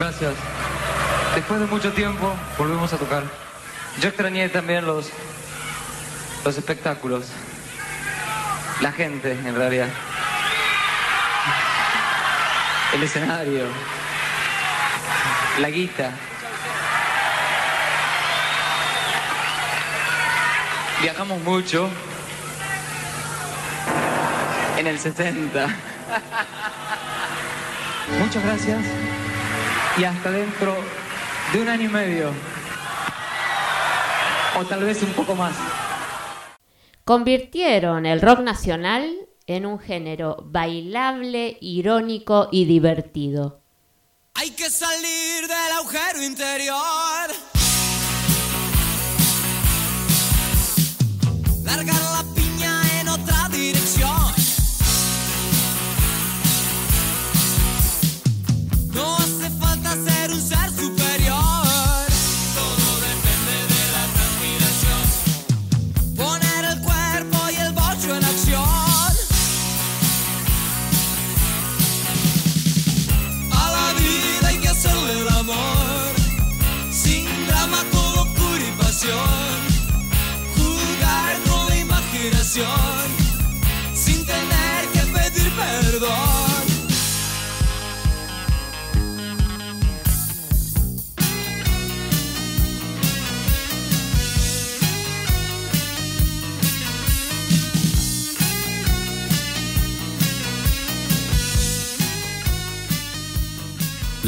Gracias. Después de mucho tiempo volvemos a tocar. Yo extrañé también los, los espectáculos. La gente, en realidad. El escenario. La guita. Viajamos mucho. En el 70. Muchas gracias y hasta dentro de un año y medio. O tal vez un poco más. Convirtieron el rock nacional en un género bailable, irónico y divertido. Hay que salir del agujero interior.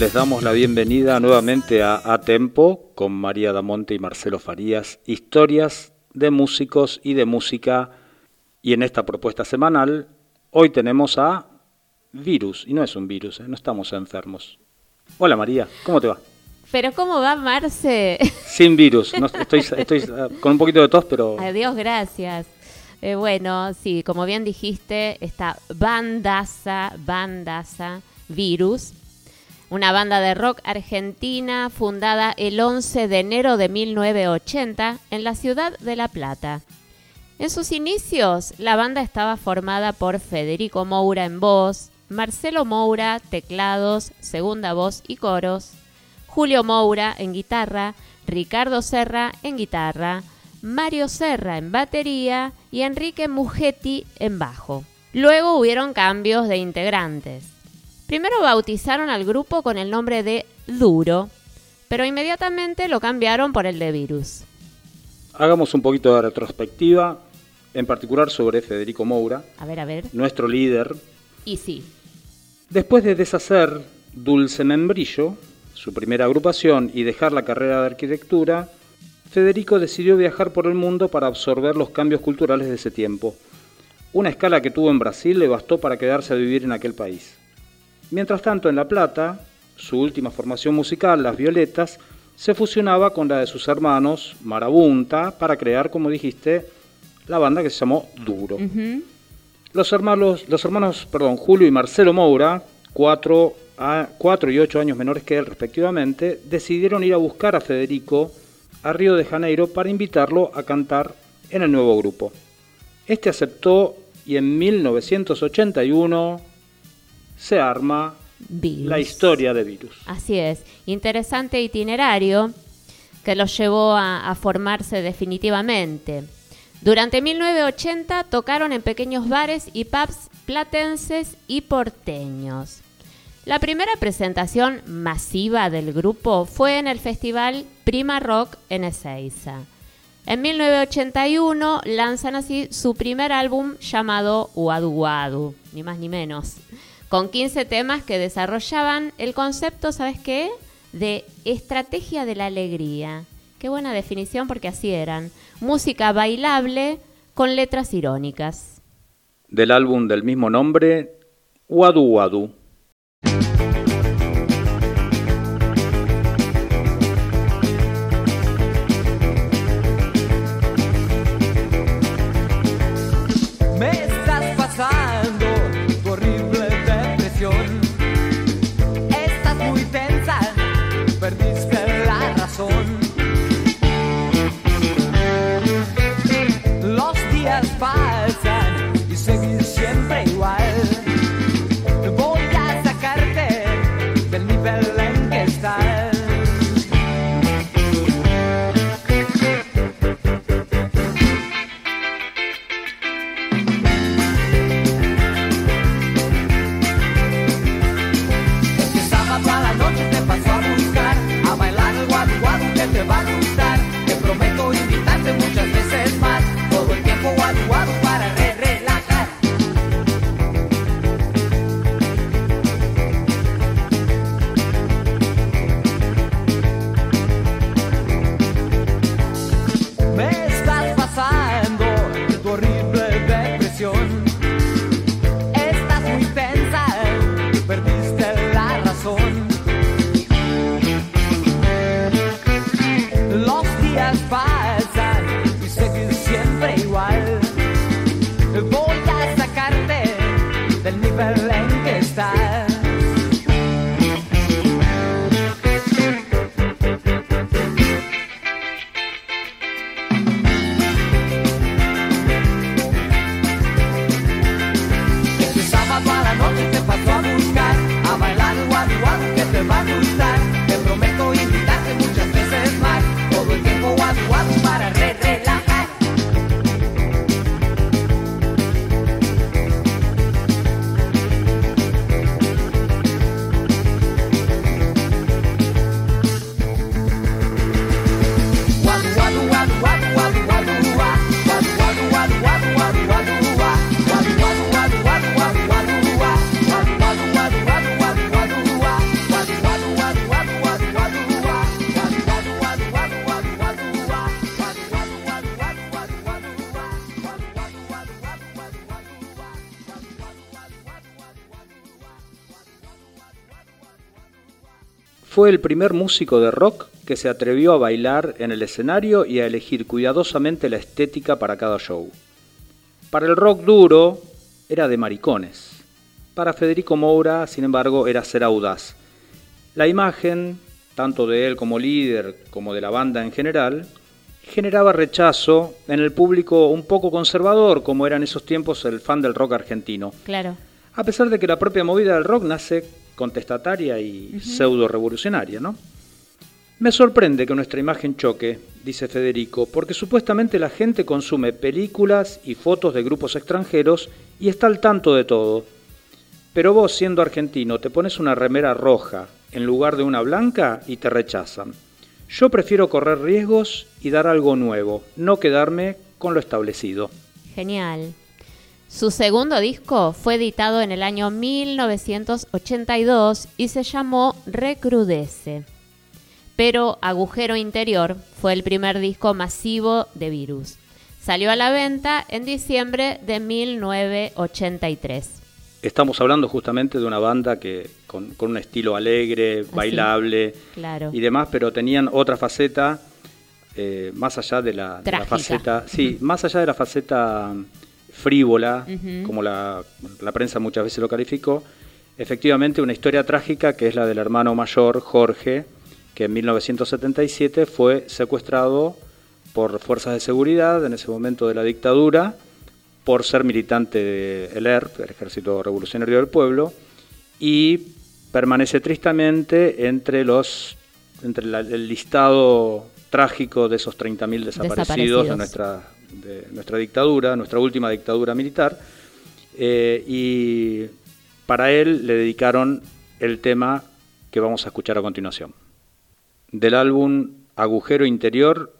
Les damos la bienvenida nuevamente a A Tempo con María Damonte y Marcelo Farías, historias de músicos y de música. Y en esta propuesta semanal, hoy tenemos a Virus, y no es un virus, ¿eh? no estamos enfermos. Hola María, ¿cómo te va? Pero ¿cómo va Marce? Sin virus, no, estoy, estoy uh, con un poquito de tos, pero... Adiós, gracias. Eh, bueno, sí, como bien dijiste, esta bandaza, bandaza, Virus, una banda de rock argentina fundada el 11 de enero de 1980 en la ciudad de La Plata. En sus inicios, la banda estaba formada por Federico Moura en voz, Marcelo Moura, teclados, segunda voz y coros, Julio Moura en guitarra, Ricardo Serra en guitarra, Mario Serra en batería y Enrique Mugetti en bajo. Luego hubieron cambios de integrantes. Primero bautizaron al grupo con el nombre de Duro, pero inmediatamente lo cambiaron por el de Virus. Hagamos un poquito de retrospectiva, en particular sobre Federico Moura, A ver, a ver. nuestro líder. Y sí, Después de deshacer Dulce Membrillo, su primera agrupación, y dejar la carrera de arquitectura, Federico decidió viajar por el mundo para absorber los cambios culturales de ese tiempo. Una escala que tuvo en Brasil le bastó para quedarse a vivir en aquel país. Mientras tanto, en La Plata, su última formación musical, Las Violetas, se fusionaba con la de sus hermanos, Marabunta, para crear, como dijiste, la banda que se llamó Duro. Los hermanos, los hermanos perdón, Julio y Marcelo Moura, cuatro, a, cuatro y ocho años menores que él respectivamente, decidieron ir a buscar a Federico a Río de Janeiro para invitarlo a cantar en el nuevo grupo. Este aceptó y en 1981 se arma Virus. la historia de Virus. Así es, interesante itinerario que los llevó a, a formarse definitivamente. Durante 1980 tocaron en pequeños bares y pubs platenses y porteños. La primera presentación masiva del grupo fue en el festival Prima Rock en Ezeiza. En 1981 lanzan así su primer álbum llamado Wadu Wadu, ni más ni menos, con 15 temas que desarrollaban el concepto, ¿sabes qué? De estrategia de la alegría. Qué buena definición porque así eran. Música bailable con letras irónicas. Del álbum del mismo nombre, Wadu Wadu. Fue el primer músico de rock que se atrevió a bailar en el escenario y a elegir cuidadosamente la estética para cada show. Para el rock duro era de maricones. Para Federico Moura, sin embargo, era ser audaz. La imagen, tanto de él como líder, como de la banda en general, generaba rechazo en el público un poco conservador, como era en esos tiempos el fan del rock argentino. Claro. A pesar de que la propia movida del rock nace contestataria y pseudo revolucionaria, ¿no? Me sorprende que nuestra imagen choque, dice Federico, porque supuestamente la gente consume películas y fotos de grupos extranjeros y está al tanto de todo. Pero vos, siendo argentino, te pones una remera roja en lugar de una blanca y te rechazan. Yo prefiero correr riesgos y dar algo nuevo, no quedarme con lo establecido. Genial. Su segundo disco fue editado en el año 1982 y se llamó Recrudece. Pero Agujero Interior fue el primer disco masivo de Virus. Salió a la venta en diciembre de 1983. Estamos hablando justamente de una banda que con, con un estilo alegre, bailable claro. y demás, pero tenían otra faceta eh, más allá de la, de la faceta, sí, más allá de la faceta frívola, como la, la prensa muchas veces lo calificó, efectivamente una historia trágica que es la del hermano mayor Jorge, que en 1977 fue secuestrado por fuerzas de seguridad en ese momento de la dictadura por ser militante del ERP, el Ejército Revolucionario del Pueblo, y permanece tristemente entre los entre la- el listado trágico de esos 30.000 desaparecidos, Desaparecidos. de nuestra de nuestra dictadura, nuestra última dictadura militar, eh, y para él le dedicaron el tema que vamos a escuchar a continuación. Del álbum Agujero Interior,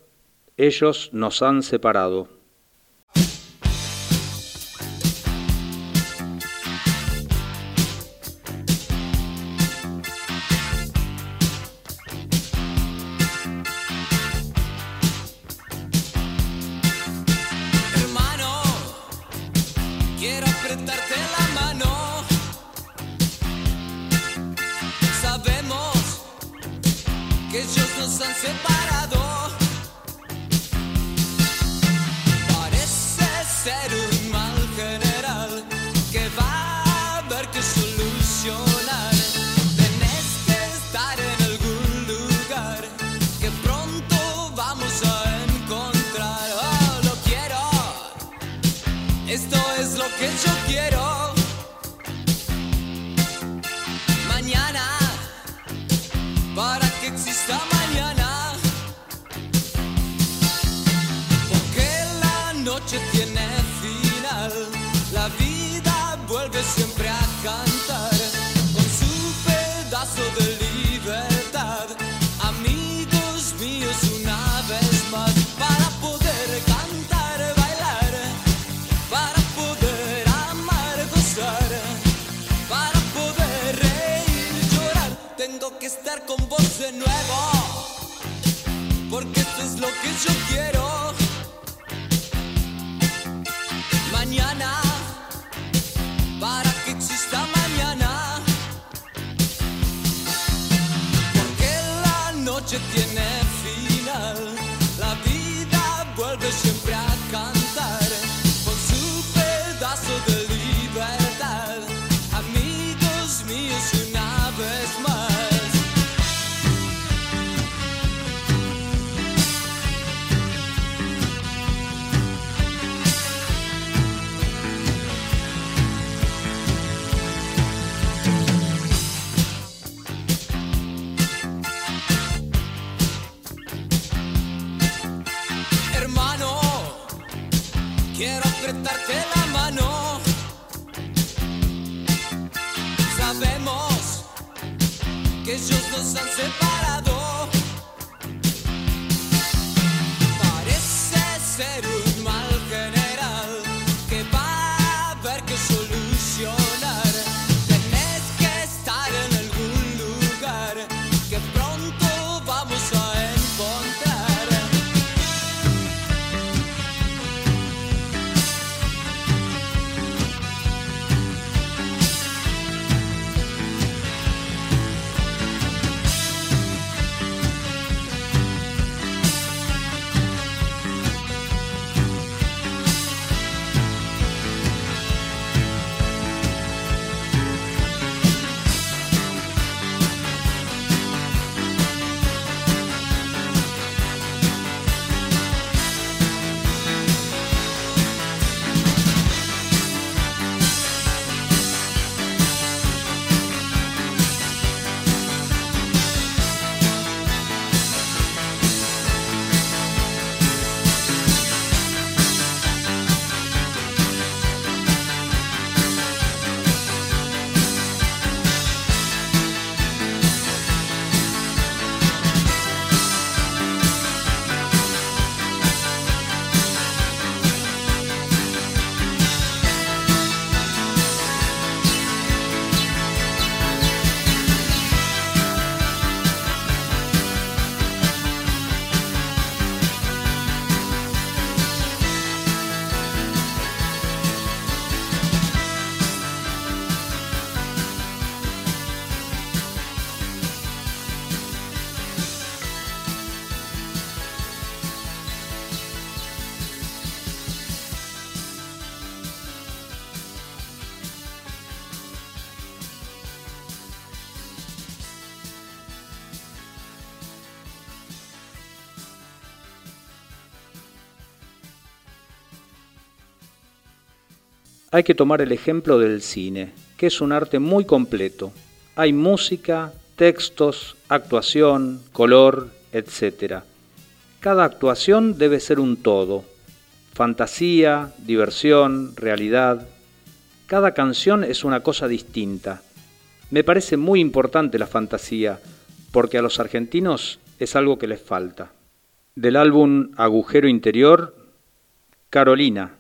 ellos nos han separado. Ellos nos hay que tomar el ejemplo del cine, que es un arte muy completo. Hay música, textos, actuación, color, etc. Cada actuación debe ser un todo. Fantasía, diversión, realidad. Cada canción es una cosa distinta. Me parece muy importante la fantasía, porque a los argentinos es algo que les falta. Del álbum Agujero Interior, Carolina,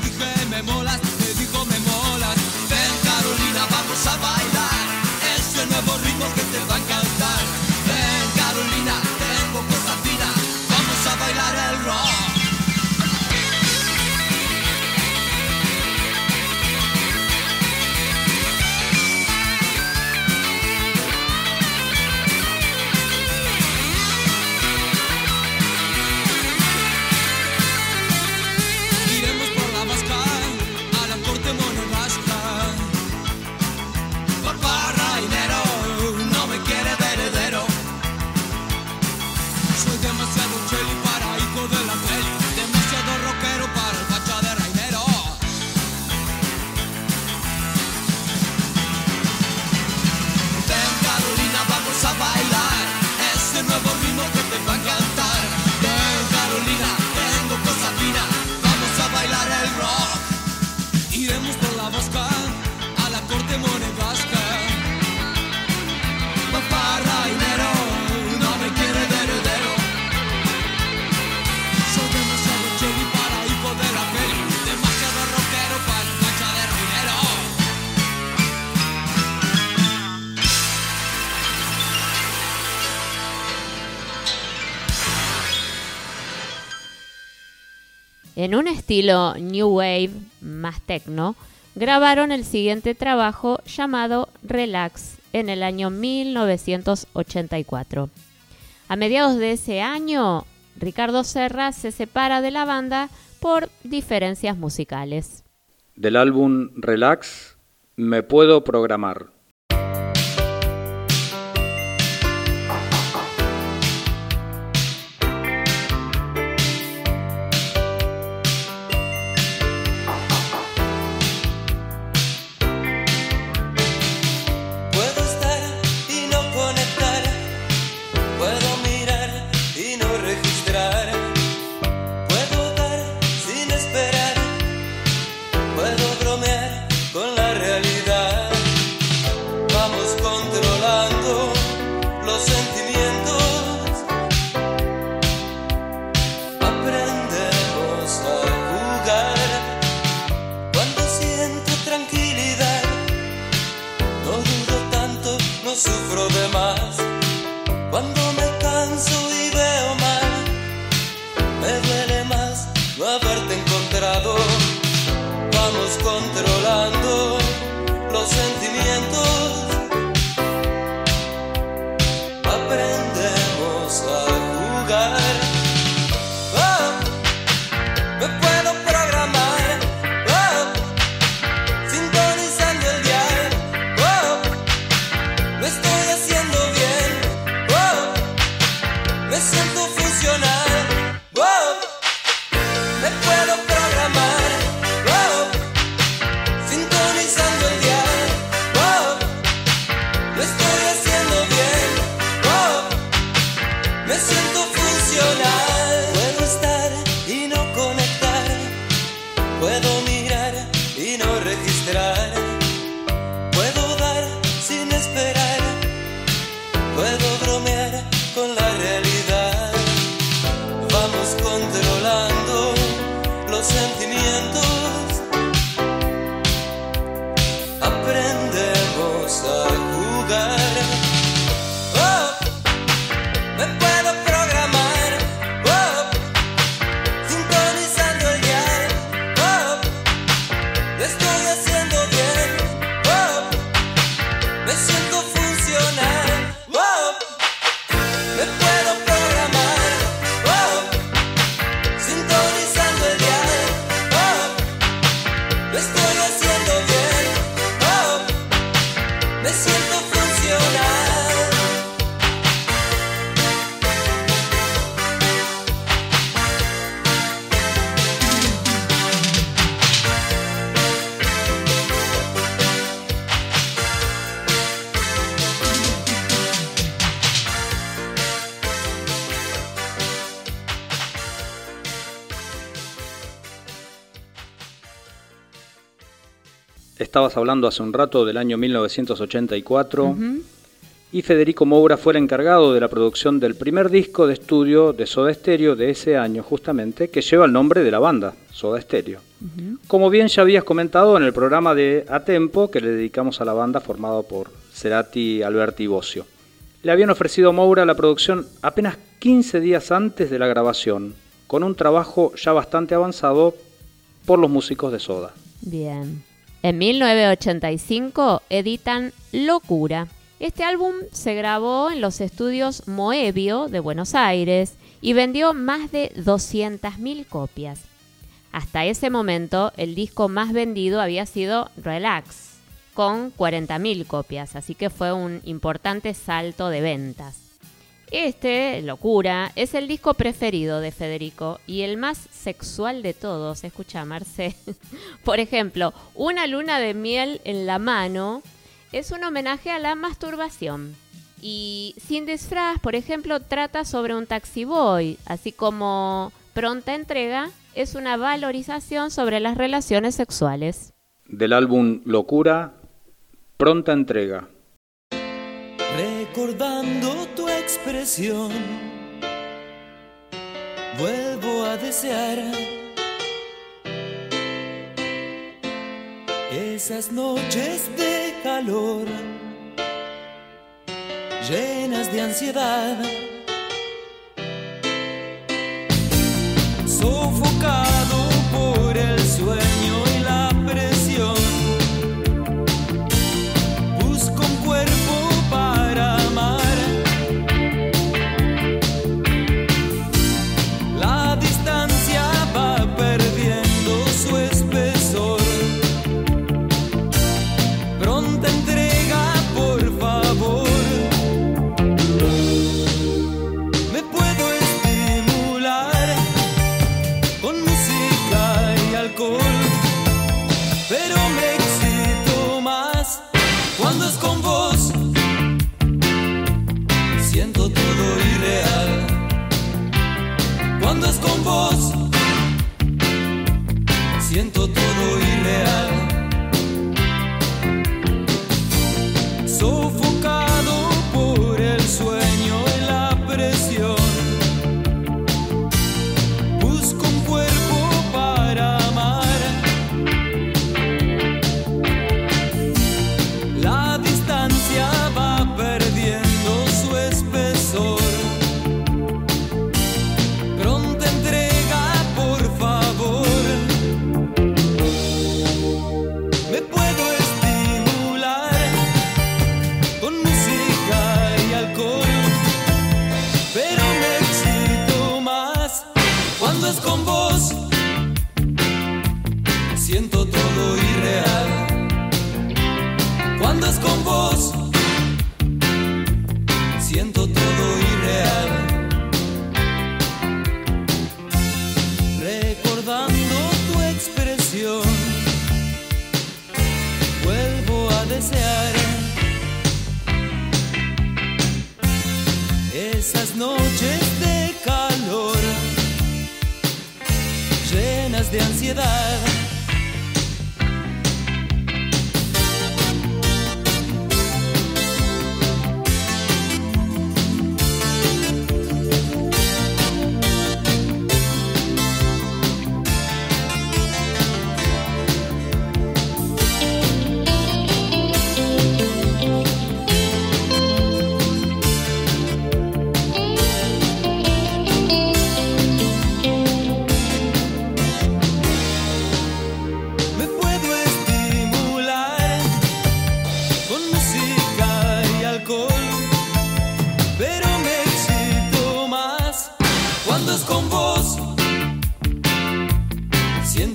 Τη όλα στη estilo New Wave más techno, grabaron el siguiente trabajo llamado Relax en el año 1984. A mediados de ese año, Ricardo Serra se separa de la banda por diferencias musicales. Del álbum Relax me puedo programar Estabas hablando hace un rato del año 1984 y Federico Moura fue el encargado de la producción del primer disco de estudio de Soda Stereo de ese año justamente, que lleva el nombre de la banda, Soda Stereo. Como bien ya habías comentado en el programa de A Tempo que le dedicamos a la banda formado por Cerati, Alberti y Bocio. Le habían ofrecido a Moura la producción apenas 15 días antes de la grabación, con un trabajo ya bastante avanzado por los músicos de Soda. Bien. En 1985 editan Locura. Este álbum se grabó en los estudios Moebio de Buenos Aires y vendió más de 200.000 copias. Hasta ese momento, el disco más vendido había sido Relax, con 40.000 copias, así que fue un importante salto de ventas. Este, Locura, es el disco preferido de Federico y el más sexual de todos, escucha Marce. Por ejemplo, Una luna de miel en la mano es un homenaje a la masturbación. Y Sin disfraz, por ejemplo, trata sobre un taxi boy, así como Pronta entrega es una valorización sobre las relaciones sexuales. Del álbum Locura, pronta entrega. Expresión, vuelvo a desear esas noches de calor, llenas de ansiedad, sofocado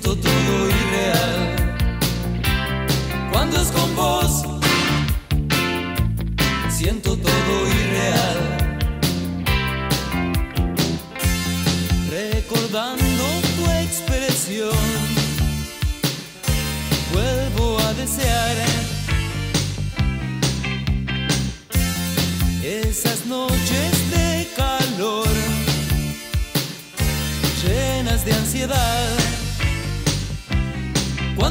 Siento todo irreal cuando es con vos. siento todo irreal. Recordando tu expresión, vuelvo a desear esas noches de calor, llenas de ansiedad.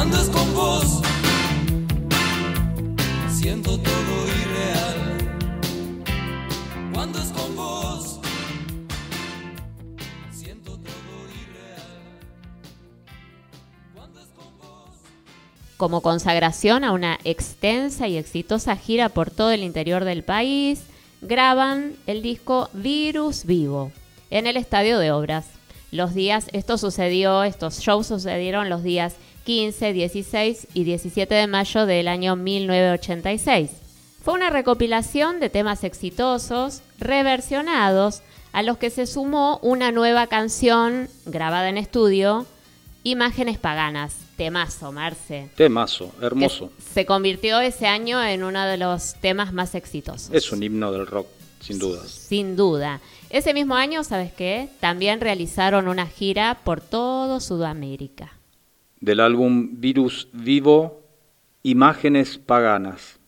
Con vos, siento todo irreal. Cuando es con vos, siento todo irreal. Cuando es con vos. como consagración a una extensa y exitosa gira por todo el interior del país, graban el disco Virus Vivo en el Estadio de Obras. Los días, esto sucedió, estos shows sucedieron los días 15, 16 y 17 de mayo del año 1986. Fue una recopilación de temas exitosos, reversionados, a los que se sumó una nueva canción grabada en estudio, Imágenes Paganas, temazo, Marce Temazo, hermoso. se convirtió ese año en uno de los temas más exitosos. Es un himno del rock, sin dudas. Sin duda. Ese mismo año, ¿sabes qué? También realizaron una gira por todo Sudamérica. Del álbum Virus Vivo, Imágenes Paganas.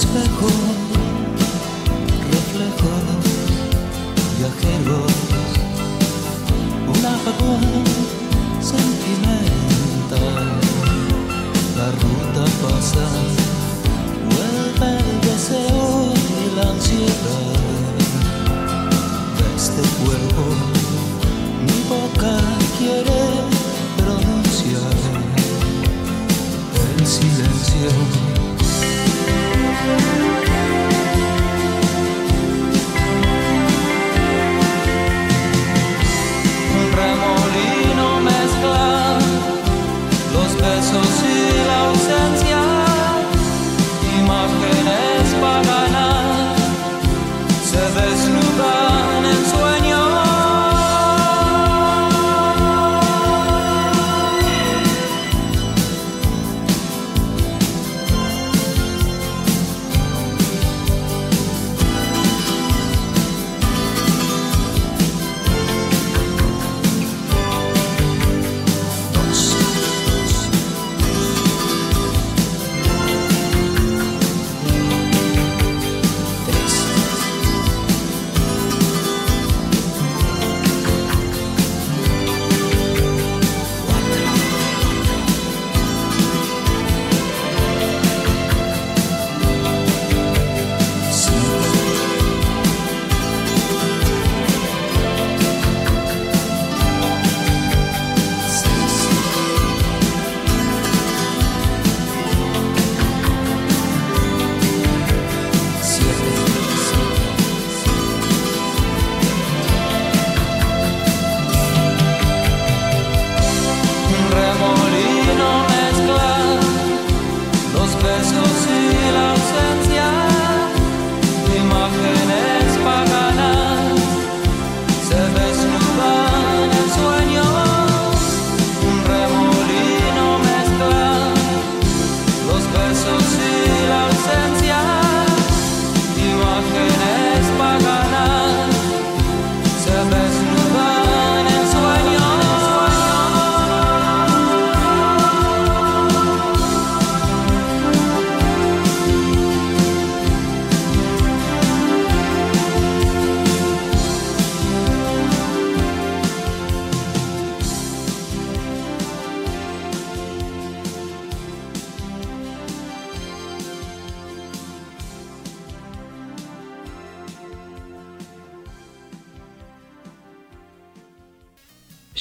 Espejo, reflejos viajeros, un apagón sentimental. La ruta pasa, vuelve el deseo y la ansiedad de este cuerpo. Mi boca quiere pronunciar el silencio. Un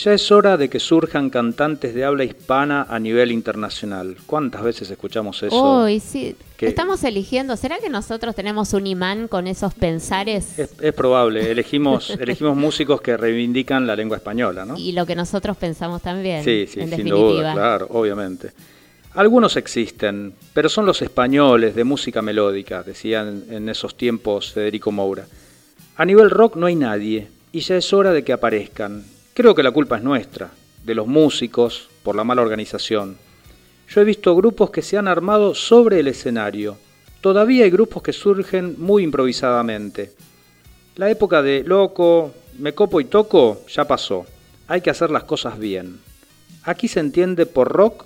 Ya es hora de que surjan cantantes de habla hispana a nivel internacional. ¿Cuántas veces escuchamos eso? Uy, sí. que- Estamos eligiendo. ¿Será que nosotros tenemos un imán con esos pensares? Es, es probable, elegimos, elegimos músicos que reivindican la lengua española, ¿no? Y lo que nosotros pensamos también. Sí, sí, en sin definitiva. duda, claro, obviamente. Algunos existen, pero son los españoles de música melódica, decían en esos tiempos Federico Moura. A nivel rock no hay nadie, y ya es hora de que aparezcan. Creo que la culpa es nuestra, de los músicos, por la mala organización. Yo he visto grupos que se han armado sobre el escenario. Todavía hay grupos que surgen muy improvisadamente. La época de loco, me copo y toco ya pasó. Hay que hacer las cosas bien. Aquí se entiende por rock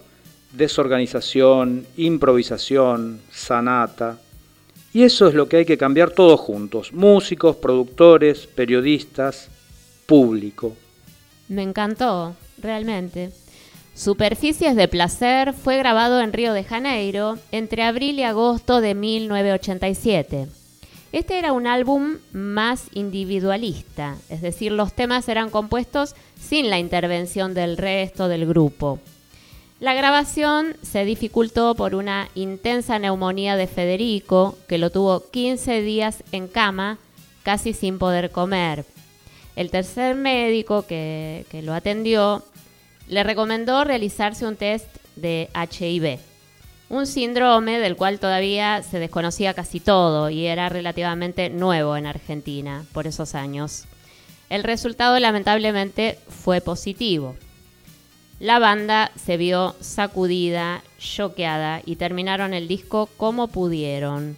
desorganización, improvisación, sanata. Y eso es lo que hay que cambiar todos juntos. Músicos, productores, periodistas, público. Me encantó, realmente. Superficies de Placer fue grabado en Río de Janeiro entre abril y agosto de 1987. Este era un álbum más individualista, es decir, los temas eran compuestos sin la intervención del resto del grupo. La grabación se dificultó por una intensa neumonía de Federico, que lo tuvo 15 días en cama, casi sin poder comer. El tercer médico que, que lo atendió le recomendó realizarse un test de HIV, un síndrome del cual todavía se desconocía casi todo y era relativamente nuevo en Argentina por esos años. El resultado lamentablemente fue positivo. La banda se vio sacudida, choqueada y terminaron el disco como pudieron.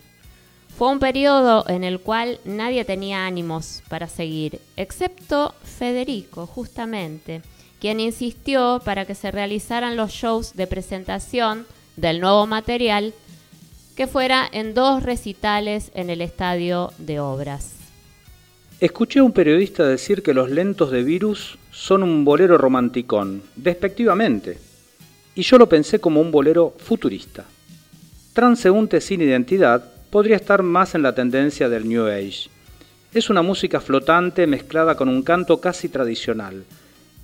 Fue un periodo en el cual nadie tenía ánimos para seguir, excepto Federico, justamente, quien insistió para que se realizaran los shows de presentación del nuevo material, que fuera en dos recitales en el estadio de obras. Escuché a un periodista decir que los lentos de Virus son un bolero romanticón, despectivamente, y yo lo pensé como un bolero futurista. Transeúnte sin identidad podría estar más en la tendencia del New Age. Es una música flotante mezclada con un canto casi tradicional,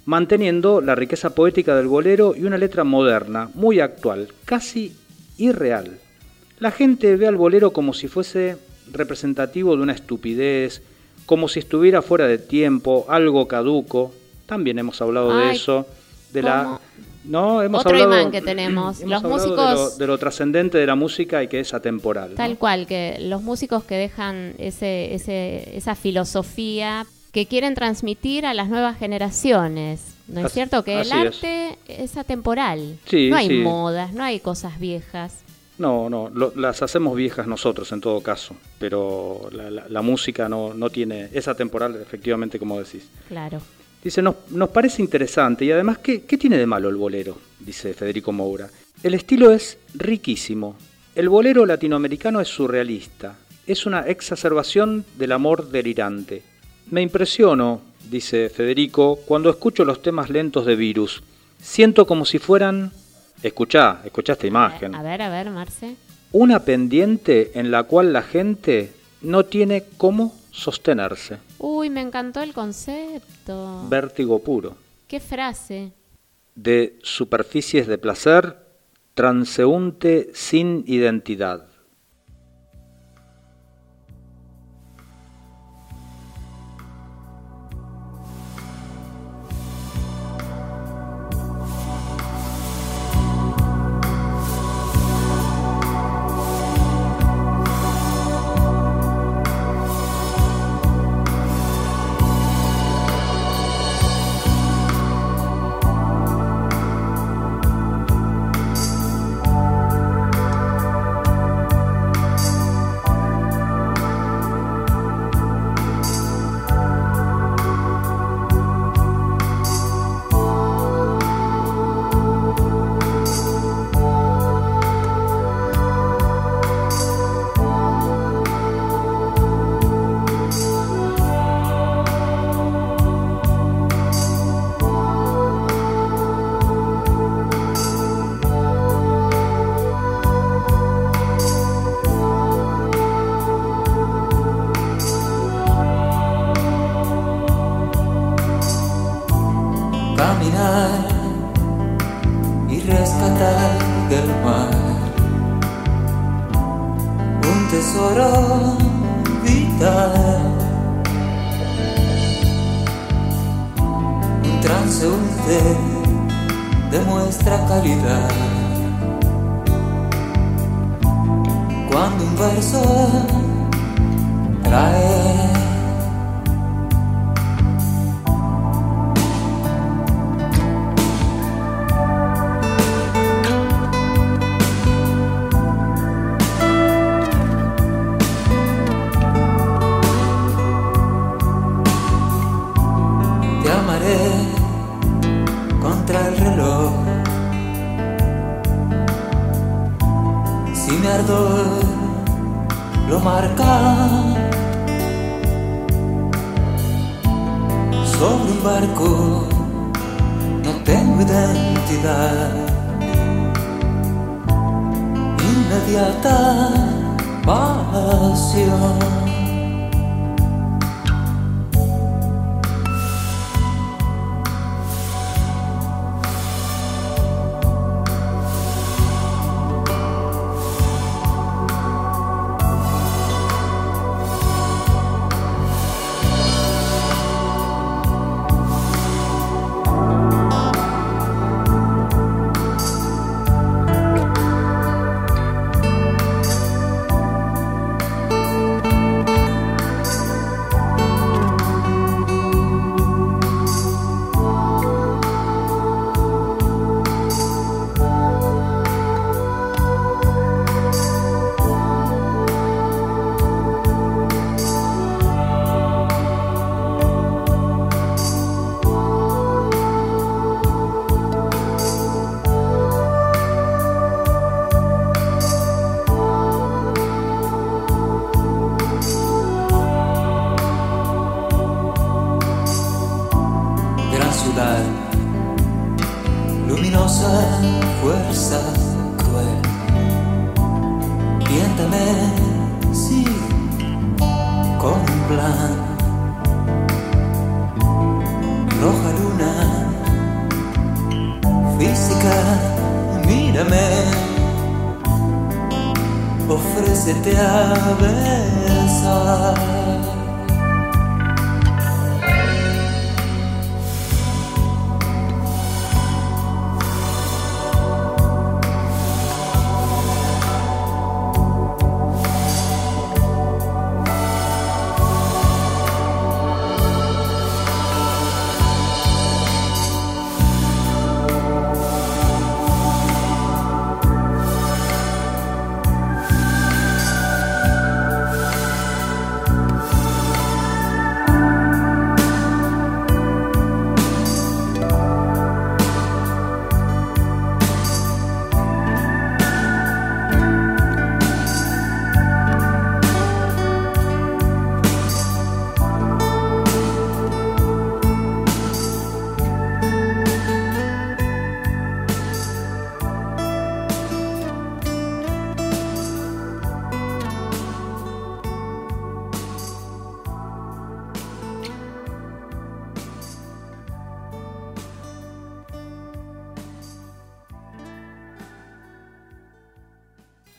manteniendo la riqueza poética del bolero y una letra moderna, muy actual, casi irreal. La gente ve al bolero como si fuese representativo de una estupidez, como si estuviera fuera de tiempo, algo caduco. También hemos hablado de eso, de la. No, hemos Otro hablado, imán que tenemos. hemos Los de músicos- lo, de lo trascendente de la música y que es atemporal. ¿no? Tal cual, que los músicos que dejan ese, ese- esa filosofía que quieren transmitir a las nuevas generaciones. ¿No es Así- cierto? Que el es. arte es, atemporal. Sí, no hay sí. modas, no hay cosas viejas. No, no, lo- las hacemos viejas nosotros en todo caso, pero la, la- la música no, no tiene esa temporal, efectivamente, como decís. Claro. Dice, nos, nos parece interesante y además, ¿qué, ¿qué tiene de malo el bolero? Dice Federico Moura. El estilo es riquísimo. El bolero latinoamericano es surrealista. Es una exacerbación del amor delirante. Me impresiono, dice Federico, cuando escucho los temas lentos de Virus. Siento como si fueran... Escuchá, escuchá esta imagen. A ver, a ver, Marce. Una pendiente en la cual la gente no tiene cómo sostenerse. Uy, me encantó el concepto. Vértigo puro. ¿Qué frase? de superficies de placer, transeúnte sin identidad.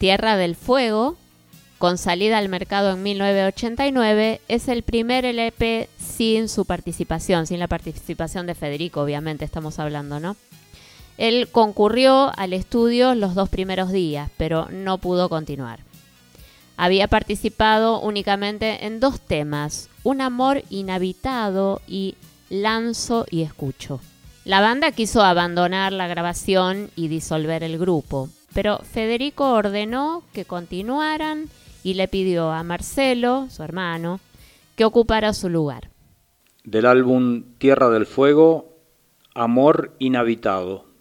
Tierra del Fuego, con salida al mercado en 1989, es el primer LP sin su participación, sin la participación de Federico, obviamente estamos hablando, ¿no? Él concurrió al estudio los dos primeros días, pero no pudo continuar. Había participado únicamente en dos temas, Un amor inhabitado y Lanzo y escucho. La banda quiso abandonar la grabación y disolver el grupo, pero Federico ordenó que continuaran y le pidió a Marcelo, su hermano, que ocupara su lugar. Del álbum Tierra del Fuego, Amor Inhabitado.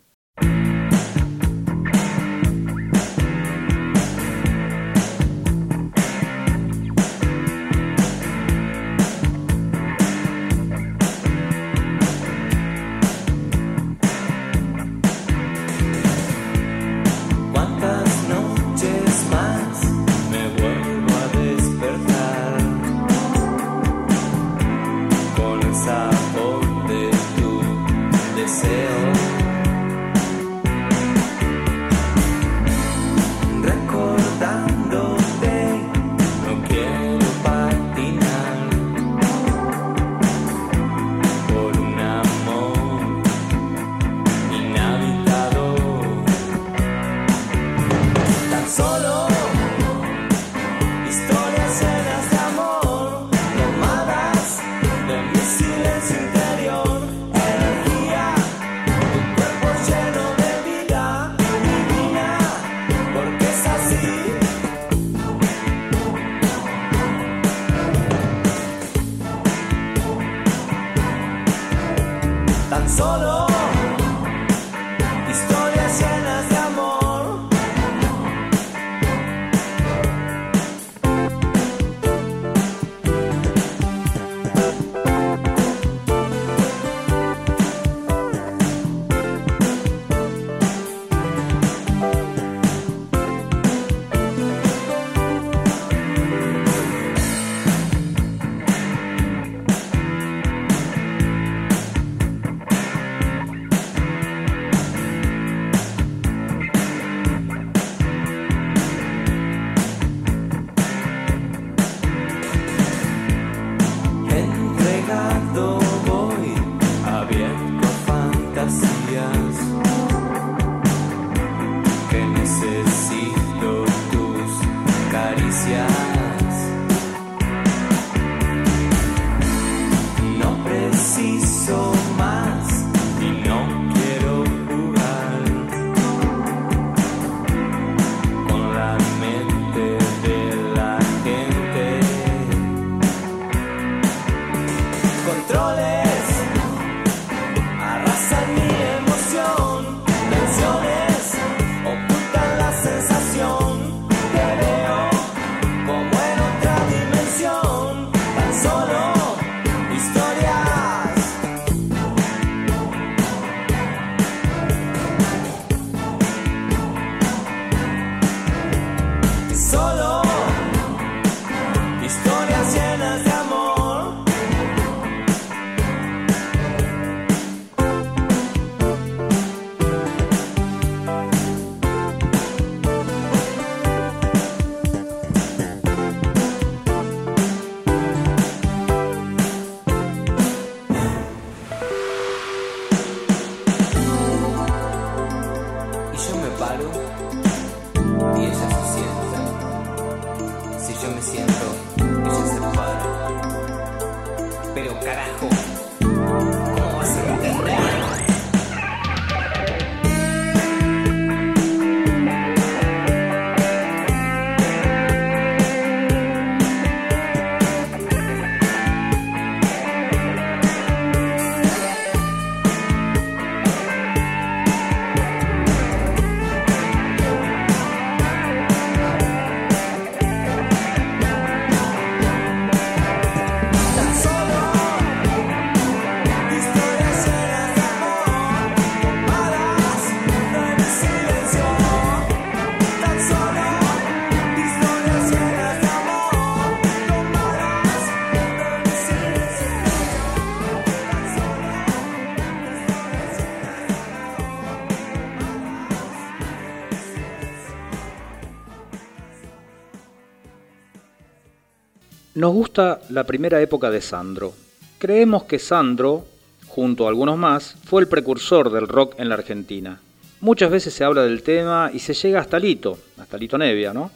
Nos gusta la primera época de Sandro. Creemos que Sandro, junto a algunos más, fue el precursor del rock en la Argentina. Muchas veces se habla del tema y se llega hasta Lito, hasta Lito Nevia, ¿no?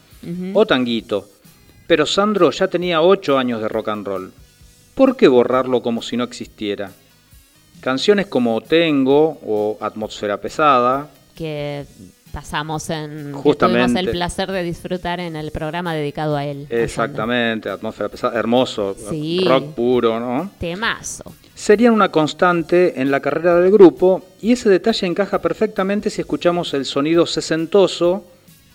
O Tanguito. Pero Sandro ya tenía 8 años de rock and roll. ¿Por qué borrarlo como si no existiera? Canciones como Tengo o Atmósfera Pesada, que pasamos en que Justamente. tuvimos el placer de disfrutar en el programa dedicado a él. exactamente, Atmósfera Pesada, hermoso, Sí. rock puro, ¿no? Temazo. serían una constante en la carrera del grupo y ese detalle encaja perfectamente si escuchamos el sonido sesentoso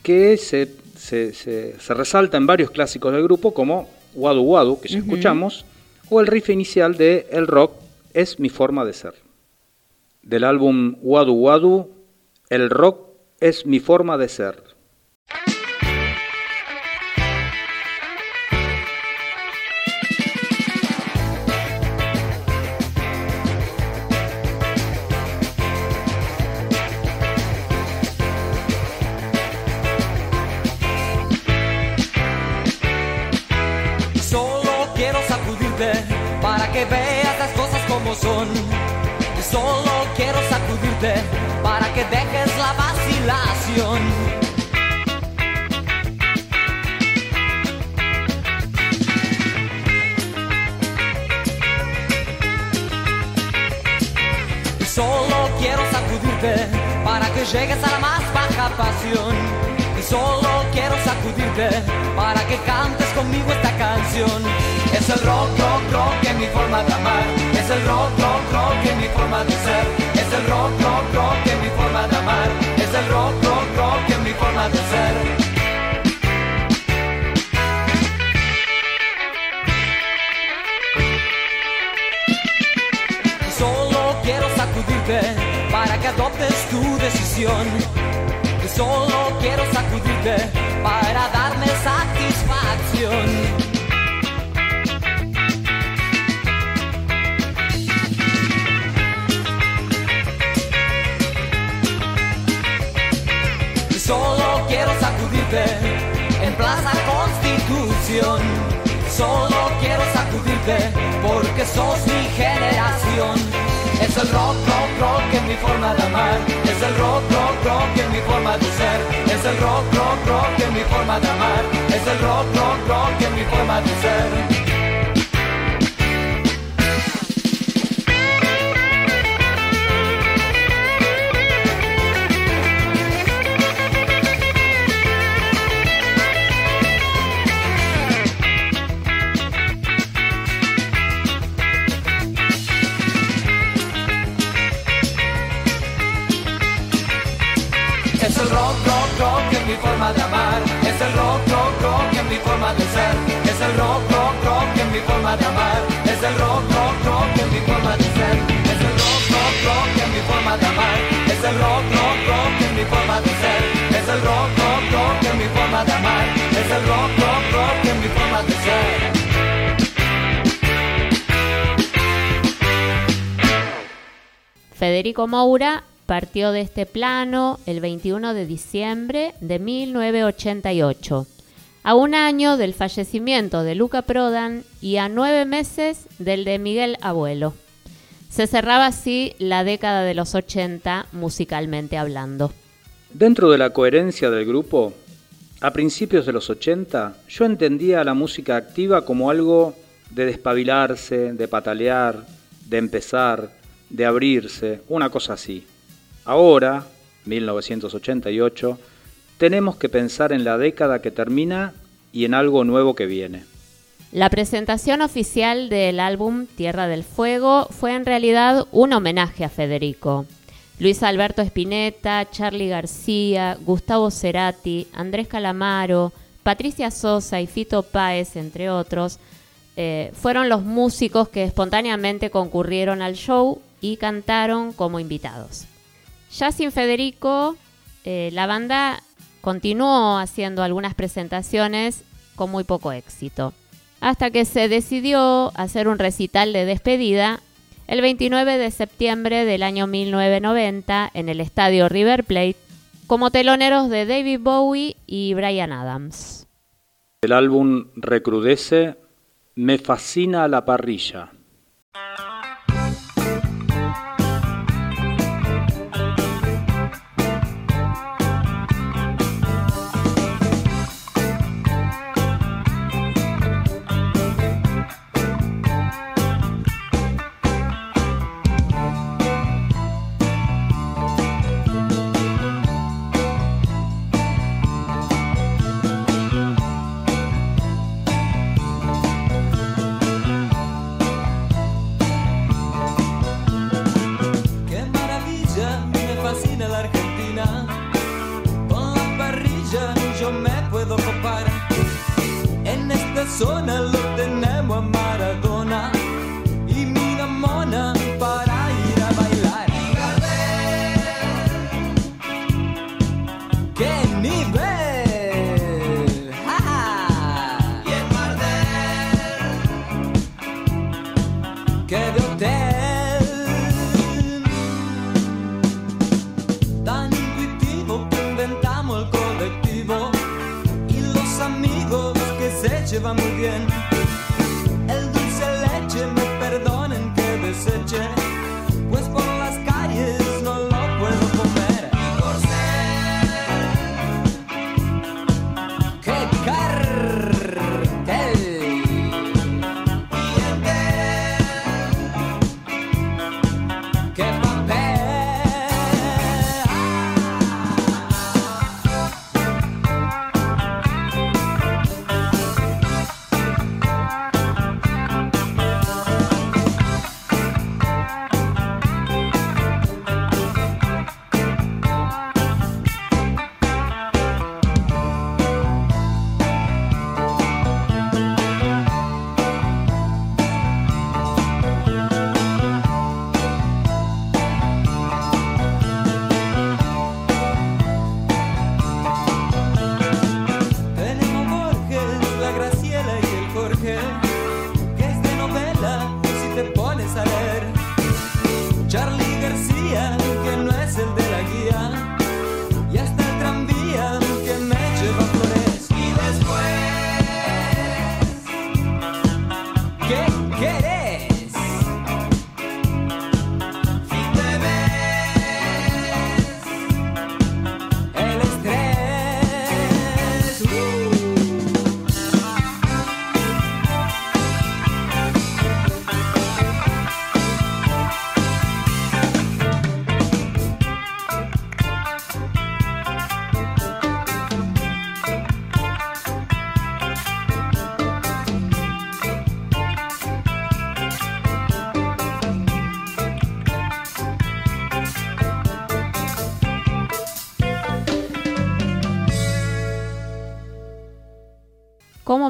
que se, se- se- se resalta en varios clásicos del grupo como Wadu Wadu, que ya escuchamos, o el riff inicial de El Rock es mi forma de ser. Del álbum Wadu Wadu, El Rock es mi forma de ser. Solo quiero sacudirte para que cantes conmigo esta canción. Es el rock, rock, rock es mi forma de amar. Es el rock, rock, rock es mi forma de ser. Es el rock, rock, rock es mi forma de amar. Es el rock, rock, rock es mi forma de ser. Solo quiero sacudirte para que adoptes tu decisión. Solo quiero sacudirte para darme satisfacción. Solo quiero sacudirte en Plaza Constitución. Solo quiero sacudirte porque sos mi generación. Es el rock, rock, rock es mi forma de amar. Es el rock, rock, rock es mi forma de ser. Es el rock, rock, rock es mi forma de amar. Es el rock, rock, rock es mi forma de ser. Mi forma de amar. Es el rock, rock, rock es mi forma de ser. Es el rock, rock, rock es mi forma de amar. Es el rock, rock, rock es mi forma de ser. Es el rock, rock, rock es mi forma de amar. Es el rock, rock, rock es mi forma de ser. Federico Moura partió de este plano el 21 de diciembre de 1988, a un año del fallecimiento de Luca Prodan y a nueve meses del de Miguel Abuelo. Se cerraba así la década de los 80 musicalmente hablando. Dentro de la coherencia del grupo, a principios de los 80, yo entendía la música activa como algo de despabilarse, de patalear, de empezar, de abrirse, una cosa así. Ahora, 1988, tenemos que pensar en la década que termina y en algo nuevo que viene. La presentación oficial del álbum Tierra del Fuego fue en realidad un homenaje a Federico. Luis Alberto Spinetta, Charlie García, Gustavo Cerati, Andrés Calamaro, Patricia Sosa y Fito Páez, entre otros, eh, fueron los músicos que espontáneamente concurrieron al show y cantaron como invitados. Ya sin Federico, eh, la banda continuó haciendo algunas presentaciones con muy poco éxito, hasta que se decidió hacer un recital de despedida el 29 de septiembre del año 1990 en el estadio River Plate como teloneros de David Bowie y Brian Adams. El álbum Recrudece, Me fascina la parrilla.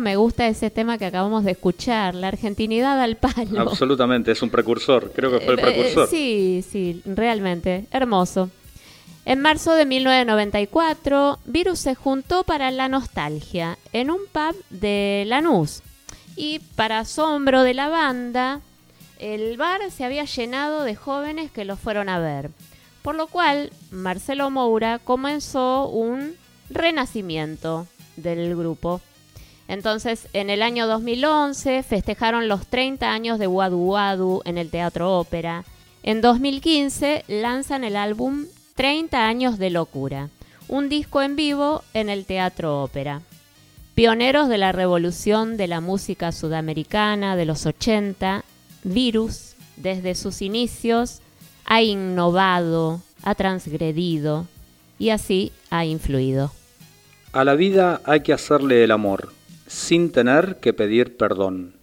Cómo me gusta ese tema que acabamos de escuchar, la argentinidad al palo. Absolutamente, es un precursor, creo que fue el Eh, precursor. eh, sí, sí, realmente, hermoso. En marzo de 1994, Virus se juntó para la nostalgia en un pub de Lanús. Y para asombro de la banda, el bar se había llenado de jóvenes que los fueron a ver. Por lo cual, Marcelo Moura comenzó un renacimiento del grupo. Entonces, en el año 2011 festejaron los 30 años de Wadu Wadu en el Teatro Ópera. En 2015 lanzan el álbum 30 años de locura, un disco en vivo en el Teatro Ópera. Pioneros de la revolución de la música sudamericana de los 80, Virus, desde sus inicios, ha innovado, ha transgredido y así ha influido. A la vida hay que hacerle el amor, sin tener que pedir perdón.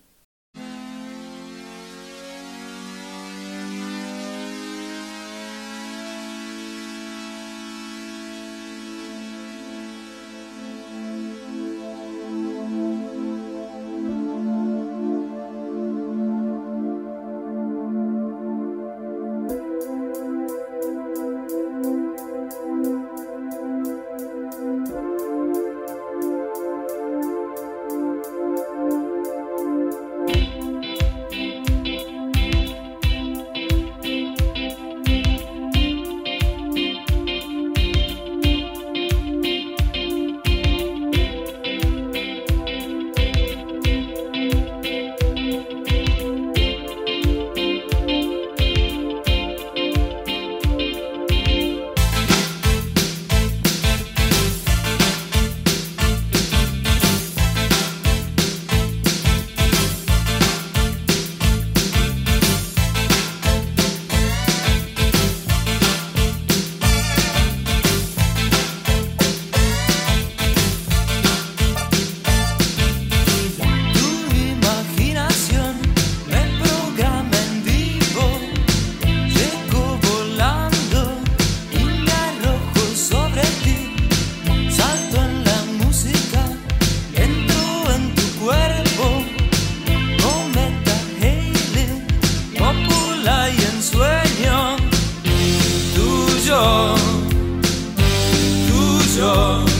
Tuyo,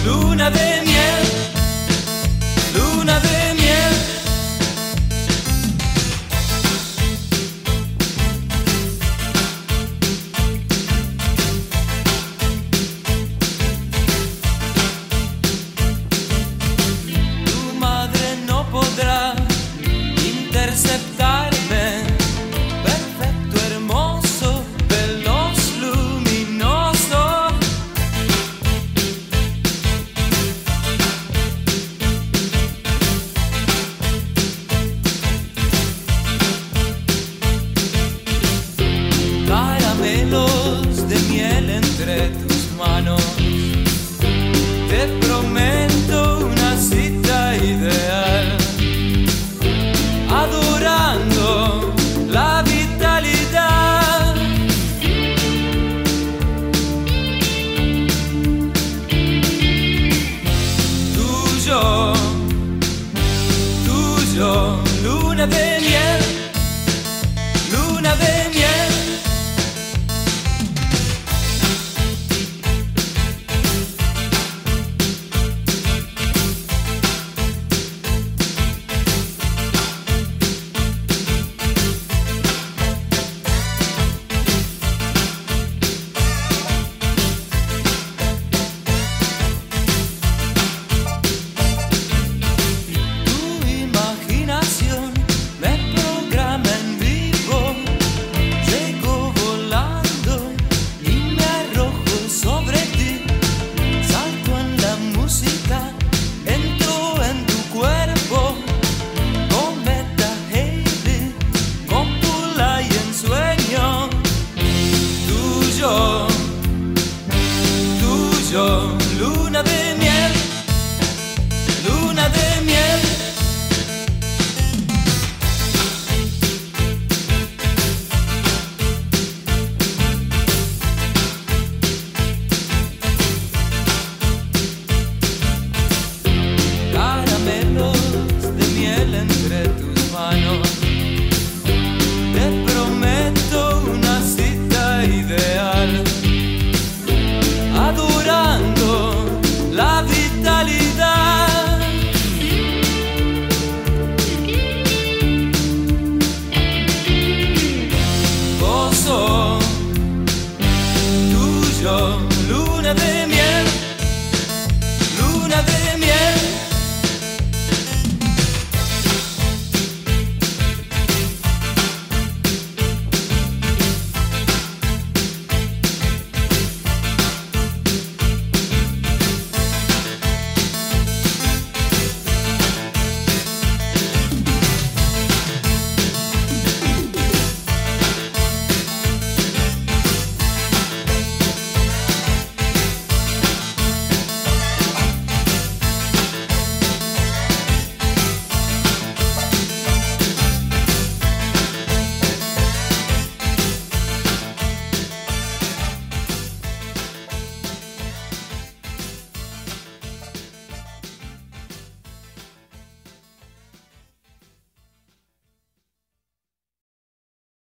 luna de